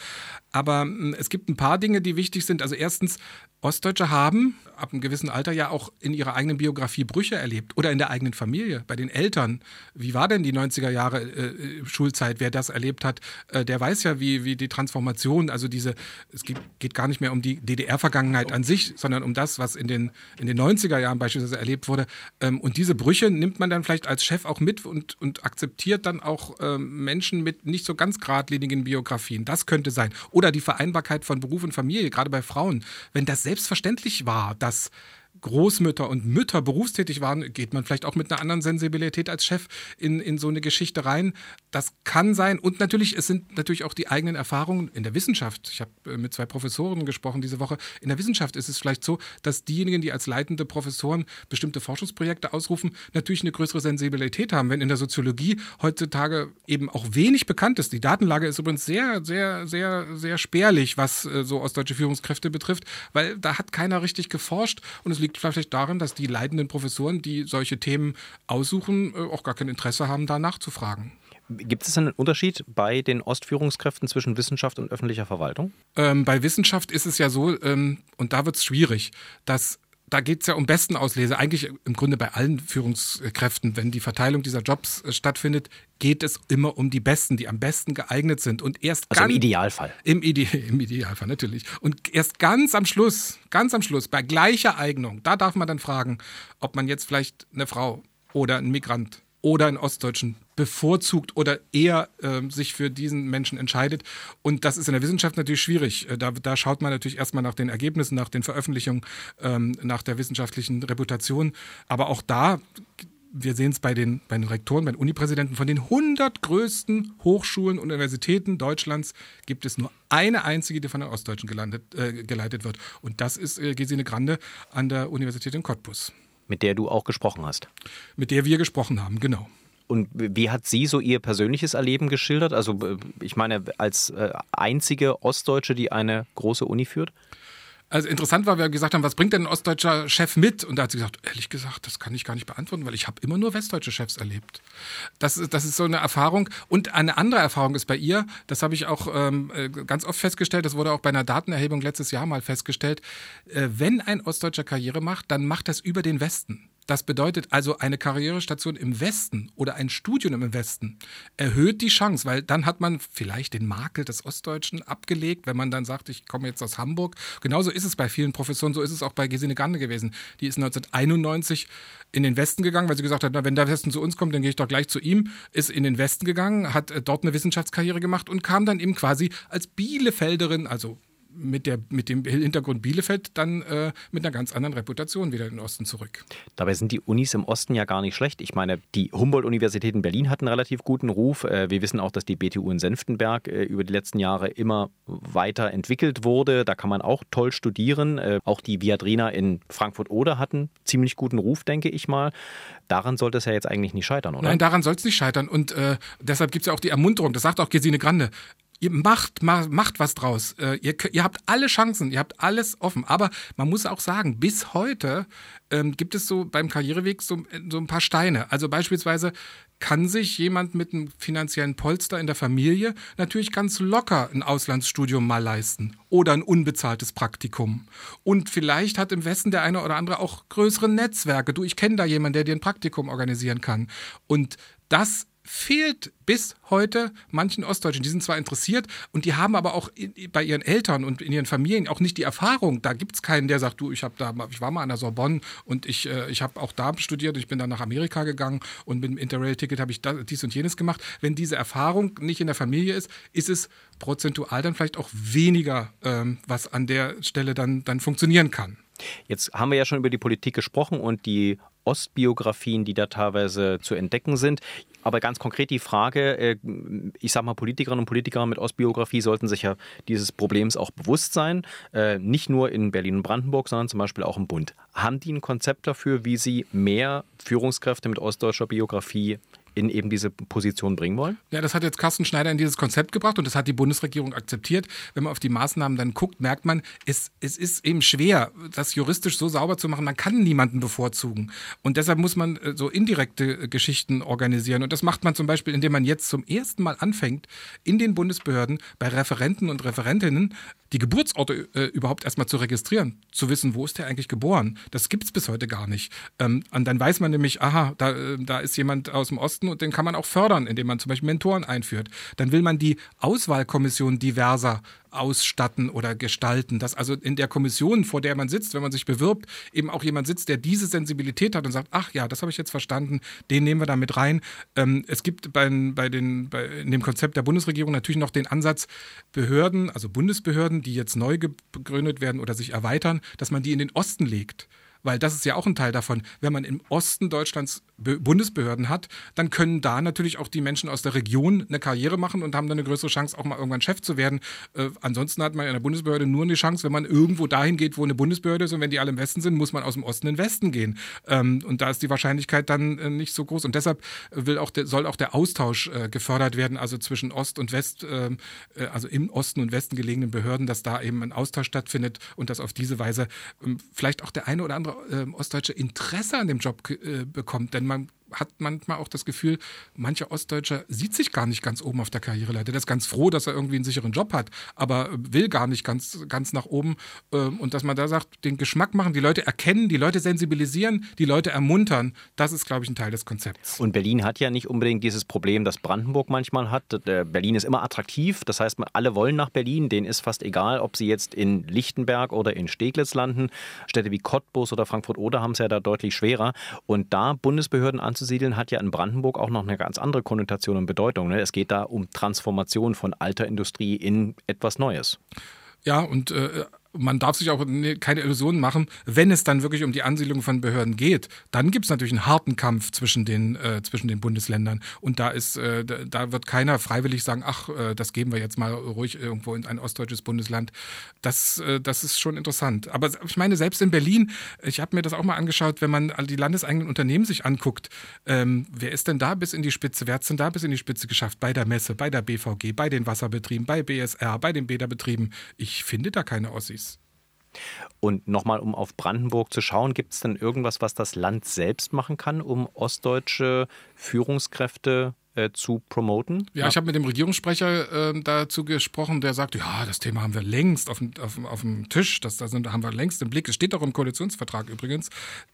Aber es gibt ein paar Dinge, die wichtig sind. Also erstens, Ostdeutsche haben ab einem gewissen Alter ja auch in ihrer eigenen Biografie Brüche erlebt oder in der eigenen Familie, bei den Eltern. Wie war denn die 90er Jahre äh, Schulzeit? Wer das erlebt hat, äh, der weiß ja, wie, wie die Transformation, also diese, es geht, geht gar nicht mehr um die DDR-Vergangenheit an sich, sondern um das, was in den, in den 90er Jahren beispielsweise erlebt wurde. Ähm, und diese Brüche nimmt man dann vielleicht als Chef auch mit und, und akzeptiert dann auch ähm, Menschen mit nicht so ganz geradlinigen Biografien. Das könnte sein. Oder die Vereinbarkeit von Beruf und Familie, gerade bei Frauen. Wenn das selbstverständlich war, dass Großmütter und Mütter berufstätig waren, geht man vielleicht auch mit einer anderen Sensibilität als Chef in, in so eine Geschichte rein. Das kann sein. Und natürlich, es sind natürlich auch die eigenen Erfahrungen in der Wissenschaft. Ich habe äh, mit zwei Professoren gesprochen diese Woche. In der Wissenschaft ist es vielleicht so, dass diejenigen, die als leitende Professoren bestimmte Forschungsprojekte ausrufen, natürlich eine größere Sensibilität haben. Wenn in der Soziologie heutzutage eben auch wenig bekannt ist. Die Datenlage ist übrigens sehr, sehr, sehr, sehr spärlich, was äh, so ostdeutsche Führungskräfte betrifft, weil da hat keiner richtig geforscht und es liegt liegt vielleicht darin, dass die leitenden Professoren, die solche Themen aussuchen, äh, auch gar kein Interesse haben, da nachzufragen. Gibt es einen Unterschied bei den Ostführungskräften zwischen Wissenschaft und öffentlicher Verwaltung? Ähm, bei Wissenschaft ist es ja so, ähm, und da wird es schwierig, dass da geht es ja um Bestenauslese. Eigentlich im Grunde bei allen Führungskräften, wenn die Verteilung dieser Jobs äh, stattfindet, geht es immer um die Besten, die am besten geeignet sind. Und erst also ganz, im Idealfall. Im, Ide [laughs] Im Idealfall, natürlich. Und erst ganz am Schluss, ganz am Schluss, bei gleicher Eignung, da darf man dann fragen, ob man jetzt vielleicht eine Frau oder einen Migrant oder einen Ostdeutschen bevorzugt oder eher äh, sich für diesen Menschen entscheidet. Und das ist in der Wissenschaft natürlich schwierig. Äh, da, da schaut man natürlich erstmal nach den Ergebnissen, nach den Veröffentlichungen, ähm, nach der wissenschaftlichen Reputation. Aber auch da wir sehen es bei den, bei den Rektoren, bei den Unipräsidenten, von den 100 größten Hochschulen und Universitäten Deutschlands gibt es nur eine einzige, die von den Ostdeutschen gelandet, äh, geleitet wird. Und das ist äh, Gesine Grande an der Universität in Cottbus. Mit der du auch gesprochen hast. Mit der wir gesprochen haben, genau. Und wie hat sie so ihr persönliches Erleben geschildert? Also äh, ich meine, als äh, einzige Ostdeutsche, die eine große Uni führt? Also interessant war, wir gesagt haben, was bringt denn ein ostdeutscher Chef mit? Und da hat sie gesagt, ehrlich gesagt, das kann ich gar nicht beantworten, weil ich habe immer nur westdeutsche Chefs erlebt. Das ist, das ist so eine Erfahrung. Und eine andere Erfahrung ist bei ihr, das habe ich auch ähm, äh, ganz oft festgestellt, das wurde auch bei einer Datenerhebung letztes Jahr mal festgestellt, äh, wenn ein Ostdeutscher Karriere macht, dann macht das über den Westen. Das bedeutet also, eine Karrierestation im Westen oder ein Studium im Westen erhöht die Chance, weil dann hat man vielleicht den Makel des Ostdeutschen abgelegt, wenn man dann sagt, ich komme jetzt aus Hamburg. Genauso ist es bei vielen Professoren, so ist es auch bei Gesine Gande gewesen. Die ist 1991 in den Westen gegangen, weil sie gesagt hat, na, wenn der Westen zu uns kommt, dann gehe ich doch gleich zu ihm. Ist in den Westen gegangen, hat äh, dort eine Wissenschaftskarriere gemacht und kam dann eben quasi als Bielefelderin, also mit, der, mit dem Hintergrund Bielefeld dann äh, mit einer ganz anderen Reputation wieder in den Osten zurück. Dabei sind die Unis im Osten ja gar nicht schlecht. Ich meine, die Humboldt-Universität in Berlin hat einen relativ guten Ruf. Äh, wir wissen auch, dass die BTU in Senftenberg äh, über die letzten Jahre immer weiter entwickelt wurde. Da kann man auch toll studieren. Äh, auch die Viadrina in Frankfurt-Oder hatten ziemlich guten Ruf, denke ich mal. Daran sollte es ja jetzt eigentlich nicht scheitern, oder? Nein, daran soll es nicht scheitern. Und äh, deshalb gibt es ja auch die Ermunterung, das sagt auch Gesine Grande, ihr macht, macht, macht was draus. Äh, ihr, ihr habt alle Chancen, ihr habt alles offen. Aber man muss auch sagen, bis heute ähm, gibt es so beim Karriereweg so, so ein paar Steine. Also beispielsweise kann sich jemand mit einem finanziellen Polster in der Familie natürlich ganz locker ein Auslandsstudium mal leisten oder ein unbezahltes Praktikum. Und vielleicht hat im Westen der eine oder andere auch größere Netzwerke. Du, ich kenne da jemanden, der dir ein Praktikum organisieren kann. Und das fehlt bis heute manchen Ostdeutschen. Die sind zwar interessiert und die haben aber auch in, bei ihren Eltern und in ihren Familien auch nicht die Erfahrung. Da gibt es keinen, der sagt, du, ich, da, ich war mal an der Sorbonne und ich, äh, ich habe auch da studiert, ich bin dann nach Amerika gegangen und mit dem Interrail-Ticket habe ich das, dies und jenes gemacht. Wenn diese Erfahrung nicht in der Familie ist, ist es prozentual dann vielleicht auch weniger, ähm, was an der Stelle dann, dann funktionieren kann. Jetzt haben wir ja schon über die Politik gesprochen und die Ostbiografien, die da teilweise zu entdecken sind. Aber ganz konkret die Frage, äh, ich sage mal, Politikerinnen und Politiker mit Ostbiografie sollten sich ja dieses Problems auch bewusst sein, äh, nicht nur in Berlin und Brandenburg, sondern zum Beispiel auch im Bund. Haben die ein Konzept dafür, wie sie mehr Führungskräfte mit ostdeutscher Biografie in eben diese Position bringen wollen? Ja, das hat jetzt Carsten Schneider in dieses Konzept gebracht und das hat die Bundesregierung akzeptiert. Wenn man auf die Maßnahmen dann guckt, merkt man, es, es ist eben schwer, das juristisch so sauber zu machen. Man kann niemanden bevorzugen. Und deshalb muss man äh, so indirekte äh, Geschichten organisieren. Und das macht man zum Beispiel, indem man jetzt zum ersten Mal anfängt, in den Bundesbehörden bei Referenten und Referentinnen die Geburtsorte äh, überhaupt erstmal zu registrieren, zu wissen, wo ist der eigentlich geboren. Das gibt es bis heute gar nicht. Ähm, und dann weiß man nämlich, aha, da, äh, da ist jemand aus dem Osten und den kann man auch fördern, indem man zum Beispiel Mentoren einführt. Dann will man die Auswahlkommission diverser ausstatten oder gestalten. Dass also in der Kommission, vor der man sitzt, wenn man sich bewirbt, eben auch jemand sitzt, der diese Sensibilität hat und sagt, ach ja, das habe ich jetzt verstanden, den nehmen wir da mit rein. Ähm, es gibt bei, bei den, bei, in dem Konzept der Bundesregierung natürlich noch den Ansatz, Behörden, also Bundesbehörden, die jetzt neu gegründet werden oder sich erweitern, dass man die in den Osten legt weil das ist ja auch ein Teil davon. Wenn man im Osten Deutschlands Bundesbehörden hat, dann können da natürlich auch die Menschen aus der Region eine Karriere machen und haben dann eine größere Chance, auch mal irgendwann Chef zu werden. Äh, ansonsten hat man in der Bundesbehörde nur eine Chance, wenn man irgendwo dahin geht, wo eine Bundesbehörde ist und wenn die alle im Westen sind, muss man aus dem Osten in den Westen gehen. Ähm, und da ist die Wahrscheinlichkeit dann äh, nicht so groß. Und deshalb will auch der, soll auch der Austausch äh, gefördert werden, also zwischen Ost und West, ähm, äh, also im Osten und Westen gelegenen Behörden, dass da eben ein Austausch stattfindet und dass auf diese Weise ähm, vielleicht auch der eine oder andere äh, Ostdeutsche Interesse an dem Job äh, bekommt. Denn man hat manchmal auch das Gefühl, mancher Ostdeutscher sieht sich gar nicht ganz oben auf der Karriereleiter. Der ist ganz froh, dass er irgendwie einen sicheren Job hat, aber will gar nicht ganz, ganz nach oben. Ähm, und dass man da sagt, den Geschmack machen, die Leute erkennen, die Leute sensibilisieren, die Leute ermuntern, das ist, glaube ich, ein Teil des Konzepts. Und Berlin hat ja nicht unbedingt dieses Problem, das Brandenburg manchmal hat. Berlin ist immer attraktiv, das heißt, alle wollen nach Berlin, denen ist fast egal, ob sie jetzt in Lichtenberg oder in Steglitz landen. Städte wie Cottbus oder Frankfurt-Oder haben es ja da deutlich schwerer. Und da Bundesbehörden anzunehmen, anzusiedeln, hat ja in Brandenburg auch noch eine ganz andere Konnotation und Bedeutung. Ne? Es geht da um Transformation von alter Industrie in etwas Neues. Ja, und äh, man darf sich auch keine Illusionen machen, wenn es dann wirklich um die Ansiedlung von Behörden geht, dann gibt es natürlich einen harten Kampf zwischen den, äh, zwischen den Bundesländern. Und da ist, äh, da wird keiner freiwillig sagen, ach, äh, das geben wir jetzt mal ruhig irgendwo in ein ostdeutsches Bundesland. Das, äh, das ist schon interessant. Aber ich meine, selbst in Berlin, ich habe mir das auch mal angeschaut, wenn man die landeseigenen Unternehmen sich anguckt, ähm, wer ist denn da bis in die Spitze? Wer hat es denn da bis in die Spitze geschafft? Bei der Messe, bei der BVG, bei den Wasserbetrieben, bei BSR, bei den Bäderbetrieben. Ich finde da keine Ossis. Und nochmal, um auf Brandenburg zu schauen, gibt es denn irgendwas, was das Land selbst machen kann, um ostdeutsche Führungskräfte äh, zu promoten? Ja, ja. ich habe mit dem Regierungssprecher äh, dazu gesprochen, der sagt, ja, das Thema haben wir längst auf, auf, auf dem Tisch, das, das haben wir längst im Blick. Es steht auch im Koalitionsvertrag übrigens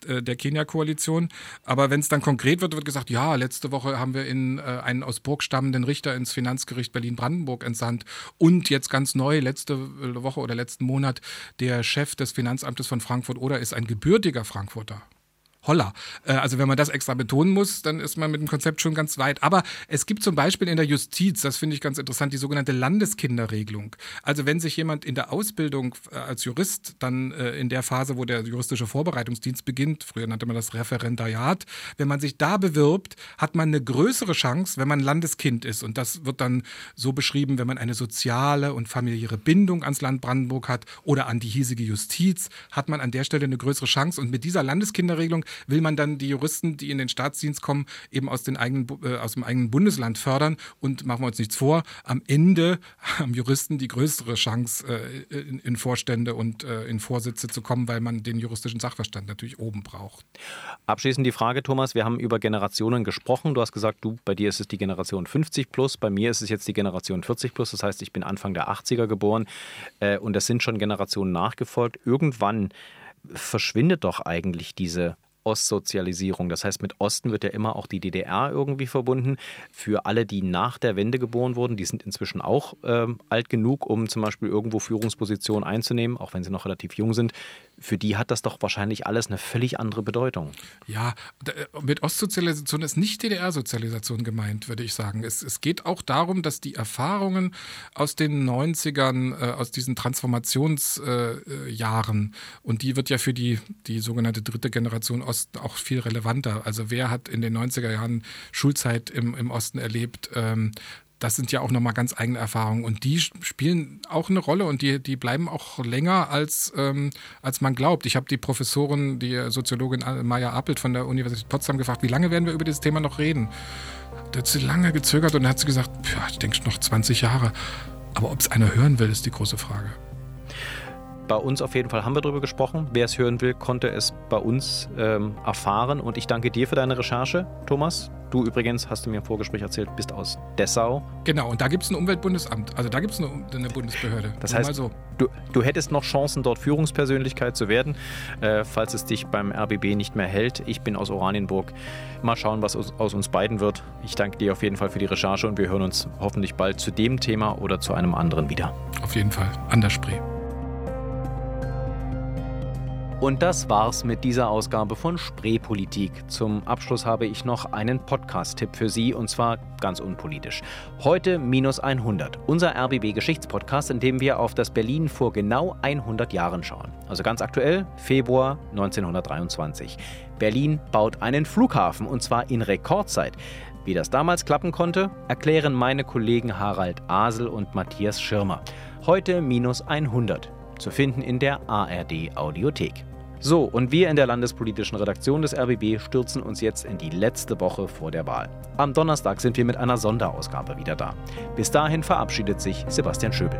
äh, der Kenia-Koalition. Aber wenn es dann konkret wird, wird gesagt, ja, letzte Woche haben wir in, äh, einen aus Burg stammenden Richter ins Finanzgericht Berlin-Brandenburg entsandt und jetzt ganz neu, letzte Woche oder letzten Monat, der Chef des Finanzamtes von Frankfurt oder ist ein gebürtiger Frankfurter holla. Äh, also wenn man das extra betonen muss, dann ist man mit dem Konzept schon ganz weit. Aber es gibt zum Beispiel in der Justiz, das finde ich ganz interessant, die sogenannte Landeskinderregelung. Also wenn sich jemand in der Ausbildung äh, als Jurist dann äh, in der Phase, wo der juristische Vorbereitungsdienst beginnt, früher nannte man das Referendariat, wenn man sich da bewirbt, hat man eine größere Chance, wenn man Landeskind ist. Und das wird dann so beschrieben, wenn man eine soziale und familiäre Bindung ans Land Brandenburg hat oder an die hiesige Justiz, hat man an der Stelle eine größere Chance. Und mit dieser Landeskinderregelung will man dann die Juristen, die in den Staatsdienst kommen, eben aus, den eigenen, äh, aus dem eigenen Bundesland fördern. Und machen wir uns nichts vor, am Ende [laughs] haben Juristen die größere Chance, äh, in, in, Vorstände und äh, in Vorsitze zu kommen, weil man den juristischen Sachverstand natürlich oben braucht. Abschließend die Frage, Thomas, wir haben über Generationen gesprochen. Du hast gesagt, du, bei dir ist es die Generation 50 plus, bei mir ist es jetzt die Generation 40 plus. Das heißt, ich bin Anfang der 80er geboren äh, und es sind schon Generationen nachgefolgt. Irgendwann verschwindet doch eigentlich diese Ostsozialisierung. Das heißt, mit Osten wird ja immer auch die DDR irgendwie verbunden. Für alle, die nach der Wende geboren wurden, die sind inzwischen auch ähm, alt genug, um zum Beispiel irgendwo Führungspositionen einzunehmen, auch wenn sie noch relativ jung sind für die hat das doch wahrscheinlich alles eine völlig andere Bedeutung. Ja, äh, mit Ostsozialisation ist nicht DDR-Sozialisation gemeint, würde ich sagen. Es, es, geht auch darum, dass die Erfahrungen aus den 90ern, äh, aus diesen Transformationsjahren, äh, und die wird ja für die, die sogenannte dritte Generation Osten auch viel relevanter. Also wer hat in den 90er Jahren Schulzeit im, im Osten erlebt? Ähm, das sind ja auch nochmal ganz eigene Erfahrungen und die spielen auch eine Rolle und die, die bleiben auch länger, als, ähm, als man glaubt. Ich habe die Professorin, die Soziologin Maya Appelt von der Universität Potsdam gefragt, wie lange werden wir über dieses Thema noch reden? Da hat sie lange gezögert und dann hat sie gesagt, ich denke noch 20 Jahre. Aber ob es einer hören will, ist die große Frage. Bei uns auf jeden Fall haben wir darüber gesprochen. Wer es hören will, konnte es bei uns ähm, erfahren. Und ich danke dir für deine Recherche, Thomas. Du übrigens, hast du mir im Vorgespräch erzählt, bist aus Dessau. Genau, und da gibt es ein Umweltbundesamt. Also da gibt es eine, eine, Bundesbehörde. Das heißt, so. du, du, hättest noch Chancen, dort Führungspersönlichkeit zu werden, äh, falls es dich beim RBB nicht mehr hält. Ich bin aus Oranienburg. Mal schauen, was aus, aus uns beiden wird. Ich danke dir auf jeden Fall für die Recherche und wir hören uns hoffentlich bald zu dem Thema oder zu einem anderen wieder. Auf jeden Fall, an der Spree. Und das war's mit dieser Ausgabe von Spreepolitik. Zum Abschluss habe ich noch einen Podcast-Tipp für Sie und zwar ganz unpolitisch. Heute minus 100, unser RBB-Geschichtspodcast, in dem wir auf das Berlin vor genau 100 Jahren schauen. Also ganz aktuell, Februar 1923. Berlin baut einen Flughafen und zwar in Rekordzeit. Wie das damals klappen konnte, erklären meine Kollegen Harald Asel und Matthias Schirmer. Heute minus 100 zu finden in der ARD Audiothek. So, und wir in der landespolitischen Redaktion des RBB stürzen uns jetzt in die letzte Woche vor der Wahl. Am Donnerstag sind wir mit einer Sonderausgabe wieder da. Bis dahin verabschiedet sich Sebastian Schöbel.